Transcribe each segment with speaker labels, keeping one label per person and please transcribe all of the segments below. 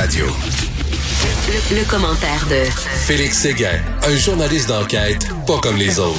Speaker 1: Radio.
Speaker 2: Le, commentaire de
Speaker 1: Félix Séguin, un journaliste d'enquête pas comme les autres.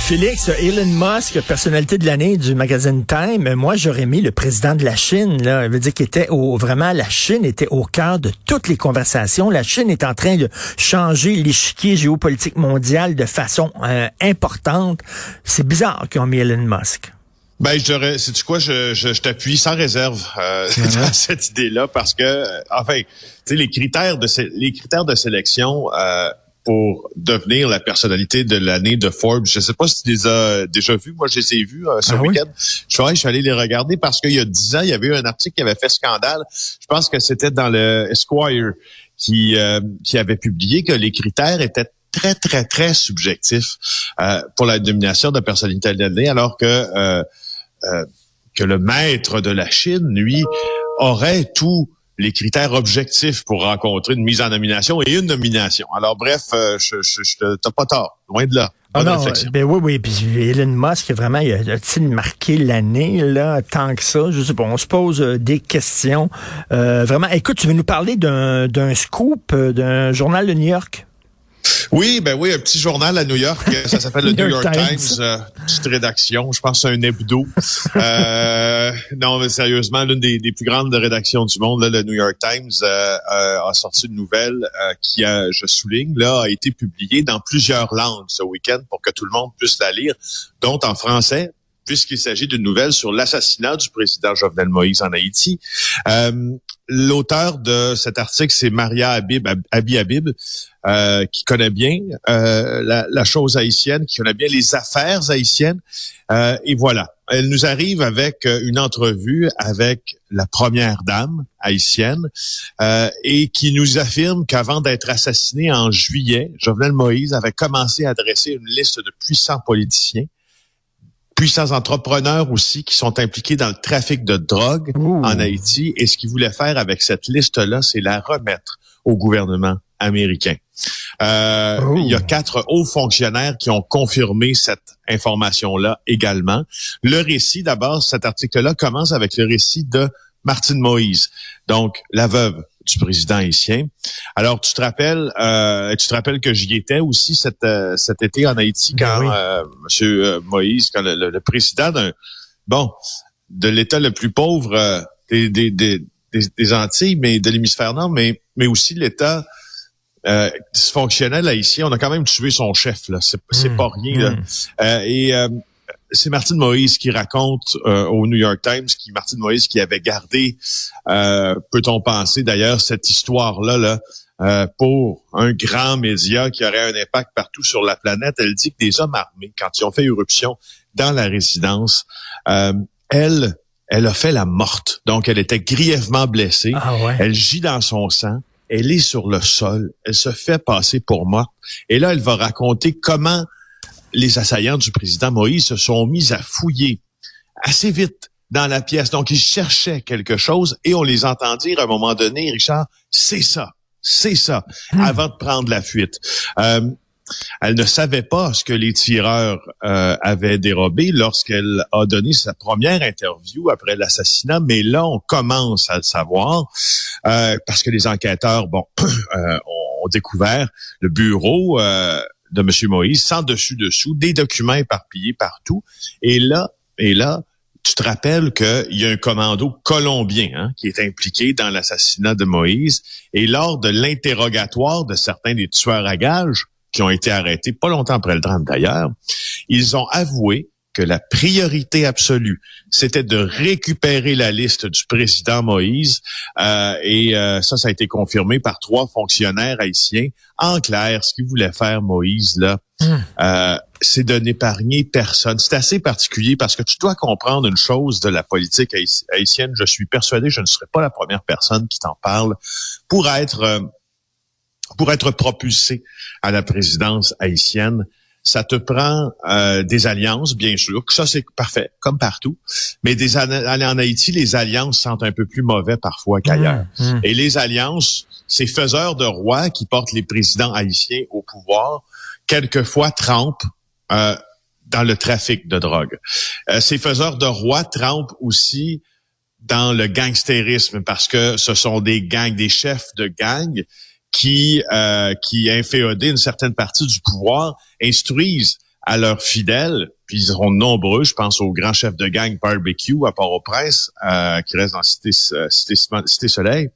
Speaker 3: Félix, Elon Musk, personnalité de l'année du magazine Time, moi j'aurais mis le président de la Chine, là, veut dire qu'il était au, vraiment, la Chine était au cœur de toutes les conversations. La Chine est en train de changer l'échiquier géopolitique mondial de façon euh, importante. C'est bizarre qu'ils ont mis Elon Musk.
Speaker 4: Ben, je c'est quoi, je, je, je t'appuie sans réserve euh, dans cette idée-là parce que, euh, enfin, tu sais, les critères de les critères de sélection euh, pour devenir la personnalité de l'année de Forbes, je sais pas si tu les as déjà vus. Moi, je les ai vus euh, ce ah week-end. Je, je suis allé les regarder parce qu'il y a dix ans, il y avait eu un article qui avait fait scandale. Je pense que c'était dans le Esquire qui qui avait publié que les critères étaient très, très, très subjectifs pour la domination de personnalité de l'année, alors que euh, que le maître de la Chine, lui, aurait tous les critères objectifs pour rencontrer une mise en nomination et une nomination. Alors bref, euh, je, je, je t'as pas tort, loin de là.
Speaker 3: Ah non, ben oui, oui, puis Elon Musk, vraiment, a-t-il marqué l'année, là, tant que ça? Je sais pas, on se pose euh, des questions. vraiment, écoute, tu veux nous parler d'un scoop d'un journal de New York?
Speaker 4: Oui, ben oui, un petit journal à New York, ça s'appelle le New York, Times, euh, petite rédaction, je pense c'est un hebdo. euh, non, mais sérieusement, l'une des, plus grandes rédactions du monde, le New York Times, euh, euh, a sorti une nouvelle qui, a, je souligne, là, a été publiée dans plusieurs langues ce week-end pour que tout le monde puisse la lire, dont en français, puisqu'il s'agit d'une nouvelle sur l'assassinat du président Jovenel Moïse en Haïti. Euh, L'auteur de cet article, c'est Maria Habib, Abi Habib, euh, qui connaît bien euh, la, la, chose haïtienne, qui connaît bien les affaires haïtiennes. Euh, et voilà, elle nous arrive avec euh, une entrevue avec la première dame haïtienne euh, et qui nous affirme qu'avant d'être assassiné en juillet, Jovenel Moïse avait commencé à adresser une liste de puissants politiciens puissants entrepreneurs aussi qui sont impliqués dans le trafic de drogue en Haïti. Et ce qu'ils voulaient faire avec cette liste-là, c'est la remettre au gouvernement américain. Euh, il y a quatre hauts fonctionnaires qui ont confirmé cette information-là également. Le récit, d'abord, cet article-là commence avec le récit de Martine Moïse, donc la veuve du président haïtien. Alors, tu te rappelles, euh, tu te rappelles que j'y étais aussi cet, euh, cet été en Haïti ben quand euh, euh, Moïse, quand le, président d'un bon de l'État le plus pauvre des, des, des, des, Antilles, mais de l'hémisphère nord, mais mais aussi l'État euh, dysfonctionnel haïtien, on a quand même tué son chef là, c'est mmh, pas rien là. Mmh. et c'est Martine Moïse qui raconte euh, au New York Times, qui Martine Moïse qui avait gardé, euh, peut-on penser d'ailleurs, cette histoire-là là, euh, pour un grand média qui aurait un impact partout sur la planète. Elle dit que des hommes armés, quand ils ont fait éruption dans la résidence, elle, elle a fait la morte. Donc, elle était grièvement blessée. Ah elle gît dans son sang. Elle est sur le sol. Elle se fait passer pour morte. Et là, elle va raconter comment les assaillants du président Moïse se sont mis à fouiller assez vite dans la pièce. Donc, ils cherchaient quelque chose et on les entend dire à un moment donné, Richard, c'est ça, c'est ça, hmm. avant de prendre la fuite. Euh, elle ne savait pas ce que les tireurs euh, avaient dérobé lorsqu'elle a donné sa première interview après l'assassinat, mais là, on commence à le savoir euh, parce que les enquêteurs, bon, ont découvert le bureau de M. Moïse, sans dessus-dessous, des documents éparpillés partout. Et là, et là, tu te rappelles qu'il y a un commando colombien hein, qui est impliqué dans l'assassinat de Moïse. Et lors de l'interrogatoire de certains des tueurs à gages qui ont été arrêtés, pas longtemps après le drame d'ailleurs, ils ont avoué que la priorité absolue, c'était de récupérer la liste du président Moïse. Euh, et euh, ça, ça a été confirmé par trois fonctionnaires haïtiens. En clair, ce qu'il voulait faire Moïse, là, hmm. euh, c'est de n'épargner personne. C'est assez particulier parce que tu dois comprendre une chose de la politique haïtienne. Je suis persuadé, je ne serai pas la première personne qui t'en parle pour être pour être propulsé à la présidence haïtienne ça te prend euh, des alliances, bien sûr. Ça, c'est parfait, comme partout. Mais des aller en Haïti, les alliances sentent un peu plus mauvais parfois qu'ailleurs. Mmh, mmh. Et les alliances, ces faiseurs de rois qui portent les présidents haïtiens au pouvoir, quelquefois trempent euh, dans le trafic de drogue. Euh, ces faiseurs de rois trempent aussi dans le gangstérisme parce que ce sont des gangs, des chefs de gangs qui, euh, qui inféodés une certaine partie du pouvoir, instruisent à leurs fidèles, puis ils seront nombreux, je pense au grand chef de gang Barbecue à Port-au-Prince, euh, qui reste dans Cité, euh, Cité, Cité, Soleil,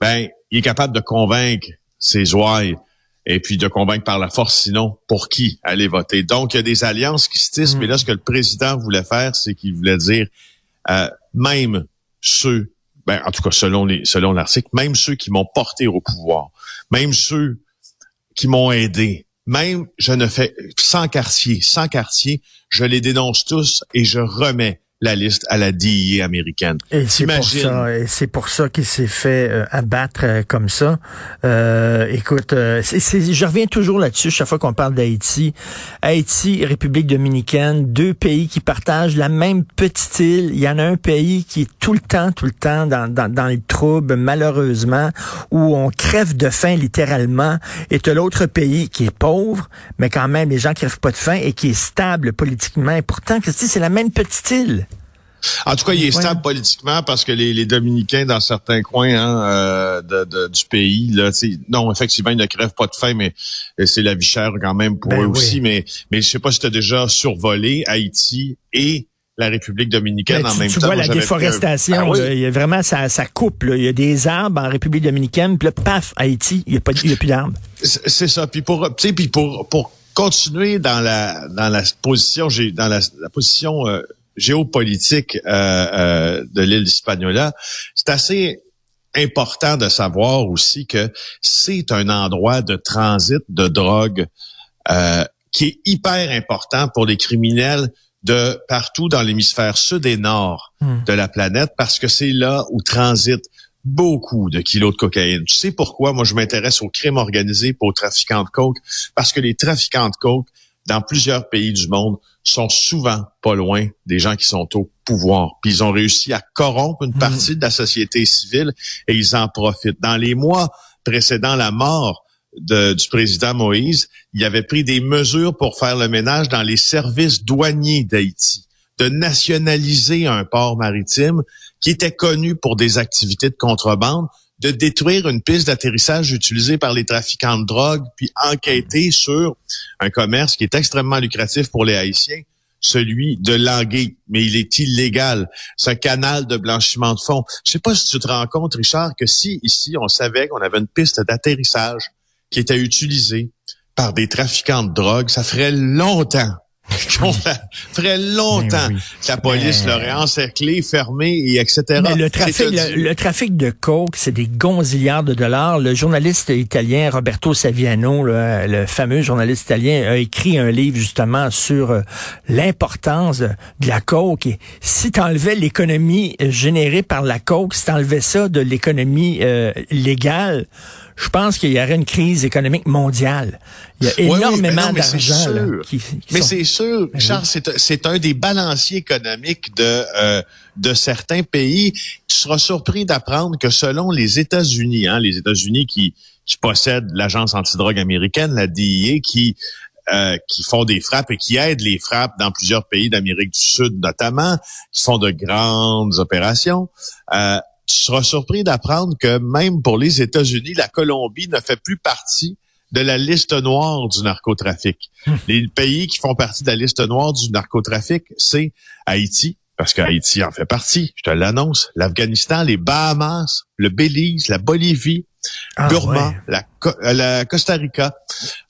Speaker 4: ben, il est capable de convaincre ses ouailles et puis de convaincre par la force, sinon, pour qui aller voter. Donc, il y a des alliances qui se tissent, mais là, ce que le président voulait faire, c'est qu'il voulait dire, euh, même ceux, ben, en tout cas, selon les, selon l'article, même ceux qui m'ont porté au pouvoir, même ceux qui m'ont aidé, même je ne fais sans quartier, sans quartier, je les dénonce tous et je remets la liste à la DIA américaine.
Speaker 3: Et c'est pour ça, et c'est pour ça qu'il s'est fait euh, abattre euh, comme ça. Euh, écoute, euh, je reviens toujours là-dessus chaque fois qu'on parle d'Haïti. Haïti, République dominicaine, deux pays qui partagent la même petite île. Il y en a un pays qui est tout le temps, tout le temps dans, dans, dans les troubles, malheureusement, où on crève de faim littéralement, et l'autre pays qui est pauvre, mais quand même les gens crèvent pas de faim et qui est stable politiquement. Et pourtant, c'est la même petite île.
Speaker 4: En tout cas, il est stable politiquement parce que les, les Dominicains, dans certains coins hein, euh, de, du pays, là, non, effectivement, ils ne crèvent pas de faim, mais c'est la vie chère quand même pour ben eux aussi. Mais, mais je sais pas si tu as déjà survolé Haïti et la République dominicaine ben, en même
Speaker 3: tu
Speaker 4: temps.
Speaker 3: Tu vois la déforestation, ah il y a vraiment ça, ça coupe. Il y a des arbres en République dominicaine, puis là, paf, Haïti, il n'y a, pas, a plus d'arbres.
Speaker 4: C'est ça. Puis pour, puis pour, pour continuer dans la dans la position, j'ai dans la, la position euh, géopolitique euh, euh, de l'île d'Hispaniola, c'est assez important de savoir aussi que c'est un endroit de transit de drogue euh, qui est hyper important pour les criminels de partout dans l'hémisphère sud et nord hmm. de la planète parce que c'est là où transitent beaucoup de kilos de cocaïne. Tu sais pourquoi? Moi je m'intéresse au crime organisé pour aux trafiquants de coke parce que les trafiquants de coke dans plusieurs pays du monde sont souvent pas loin des gens qui sont au pouvoir. Puis ils ont réussi à corrompre une partie de la société civile et ils en profitent. Dans les mois précédant la mort de, du président Moïse, il avait pris des mesures pour faire le ménage dans les services douaniers d'Haïti, de nationaliser un port maritime qui était connu pour des activités de contrebande, de détruire une piste d'atterrissage utilisée par les trafiquants de drogue, puis enquêter sur un commerce qui est extrêmement lucratif pour les Haïtiens, celui de l'anguille, mais il est illégal. C'est un canal de blanchiment de fonds. Je sais pas si tu te rends compte, Richard, que si ici on savait qu'on avait une piste d'atterrissage qui était utilisée par des trafiquants de drogue, ça ferait longtemps ferait longtemps que la police l'aurait encerclé, fermé, et etc.
Speaker 3: Mais le trafic, le, trafic de coke, c'est des gonzillards de dollars. Le journaliste italien Roberto Saviano, le, fameux journaliste italien, a écrit un livre justement sur euh, l'importance de, la coke. Et si tu enlevais l'économie générée par la coke, si tu enlevais ça de l'économie euh, légale, je pense qu'il y aurait une crise économique mondiale. Il y a énormément d'argent.
Speaker 4: Mais c'est sûr, ben Charles, c'est un des balanciers économiques de euh, de certains pays. Tu seras surpris d'apprendre que selon les États-Unis, hein, les États-Unis qui qui possèdent l'agence antidrogue américaine, la DIA, qui euh, qui font des frappes et qui aident les frappes dans plusieurs pays d'Amérique du Sud notamment, qui font de grandes opérations. Euh, tu seras surpris d'apprendre que même pour les États-Unis, la Colombie ne fait plus partie de la liste noire du narcotrafic. Hmm. Les pays qui font partie de la liste noire du narcotrafic, c'est Haïti, parce qu'Haïti en fait partie, je te l'annonce, l'Afghanistan, les Bahamas, le Belize, la Bolivie, ah, Burma, la, la, Costa Rica,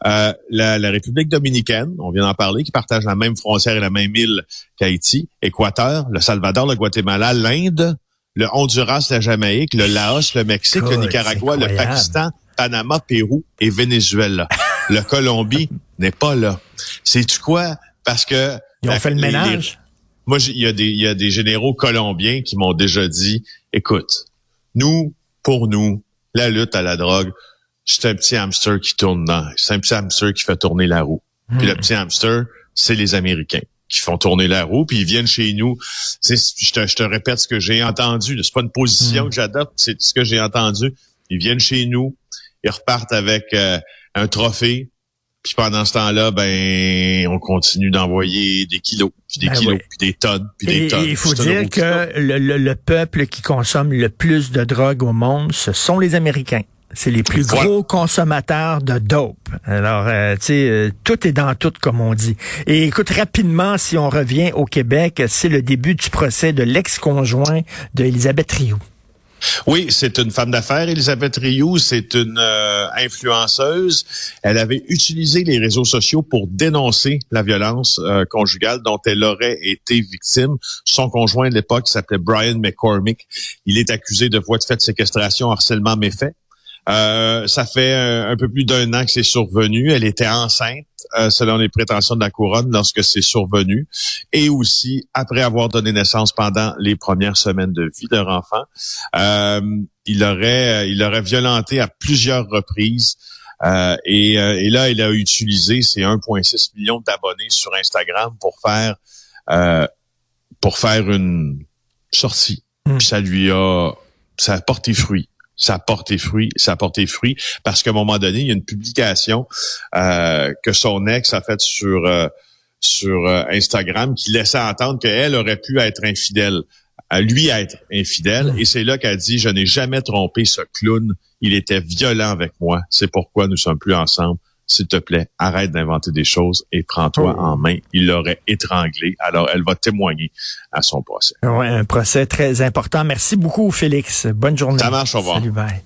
Speaker 4: euh, la, la, République dominicaine, on vient d'en parler, qui partage la même frontière et la même île qu'Haïti, Équateur, le Salvador, le Guatemala, l'Inde, le Honduras, la Jamaïque, le Laos, le Mexique, le Nicaragua, le Pakistan, Panama, Pérou et Venezuela. le Colombie n'est pas là. C'est-tu quoi? Parce que...
Speaker 3: Ils ont fait le ménage?
Speaker 4: moi, il y, a des, il y a des généraux colombiens qui m'ont déjà dit, écoute, nous, pour nous, la lutte à la drogue, c'est un petit hamster qui tourne dans. C'est un petit hamster qui fait tourner la roue. Puis le hmm. petit hamster, c'est les Américains qui font tourner la roue, puis ils viennent chez nous. Je te, je te répète ce que j'ai entendu. C'est pas une position hmm. que j'adopte, c'est ce que j'ai entendu. Ils viennent chez nous, ils repartent avec euh, un trophée, Puis pendant ce temps-là, ben, on continue d'envoyer des kilos, puis des
Speaker 3: Ben
Speaker 4: kilos, puis des tonnes, puis des
Speaker 3: Et
Speaker 4: tonnes.
Speaker 3: il faut dire que le, le- le peuple qui consomme le plus de drogue au monde, ce sont les Américains. C'est les plus gros consommateurs de dope. Alors, euh, tu sais, euh, tout est dans tout, comme on dit. Et écoute, rapidement, si on revient au Québec, c'est le début du procès de l'ex-conjoint de Elisabeth Rioux.
Speaker 4: Oui, c'est une femme d'affaires, Elisabeth Rioux. C'est une euh, influenceuse. Elle avait utilisé les réseaux sociaux pour dénoncer la violence euh, conjugale dont elle aurait été victime. Son conjoint de l'époque s'appelait Brian McCormick. Il est accusé de voies de fait de séquestration, harcèlement, méfait. Euh, ça fait un peu plus d'un an que c'est survenu. Elle était enceinte, euh, selon les prétentions de la couronne, lorsque c'est survenu, et aussi après avoir donné naissance pendant les premières semaines de vie de leur enfant. Euh, il aurait, il aurait violenté à plusieurs reprises. Euh, et, euh, et là, il a utilisé ses 1,6 millions d'abonnés sur Instagram pour faire, euh, pour faire une sortie. Puis ça lui a, ça a porté fruit ça a porté fruit, ça a porté fruit parce qu'à un moment donné, il y a une publication euh, que son ex a faite sur euh, sur euh, Instagram qui laissait entendre qu'elle aurait pu être infidèle, à lui être infidèle, et c'est là qu'elle dit je n'ai jamais trompé ce clown, il était violent avec moi, c'est pourquoi nous sommes plus ensemble. S'il te plaît, arrête d'inventer des choses et prends-toi
Speaker 3: Oh.
Speaker 4: en main. Il l'aurait étranglé. Alors, elle va témoigner à son procès.
Speaker 3: Ouais, un procès très important. Merci beaucoup, Félix. Bonne journée.
Speaker 4: Ça marche, au revoir.
Speaker 3: Salut, bye.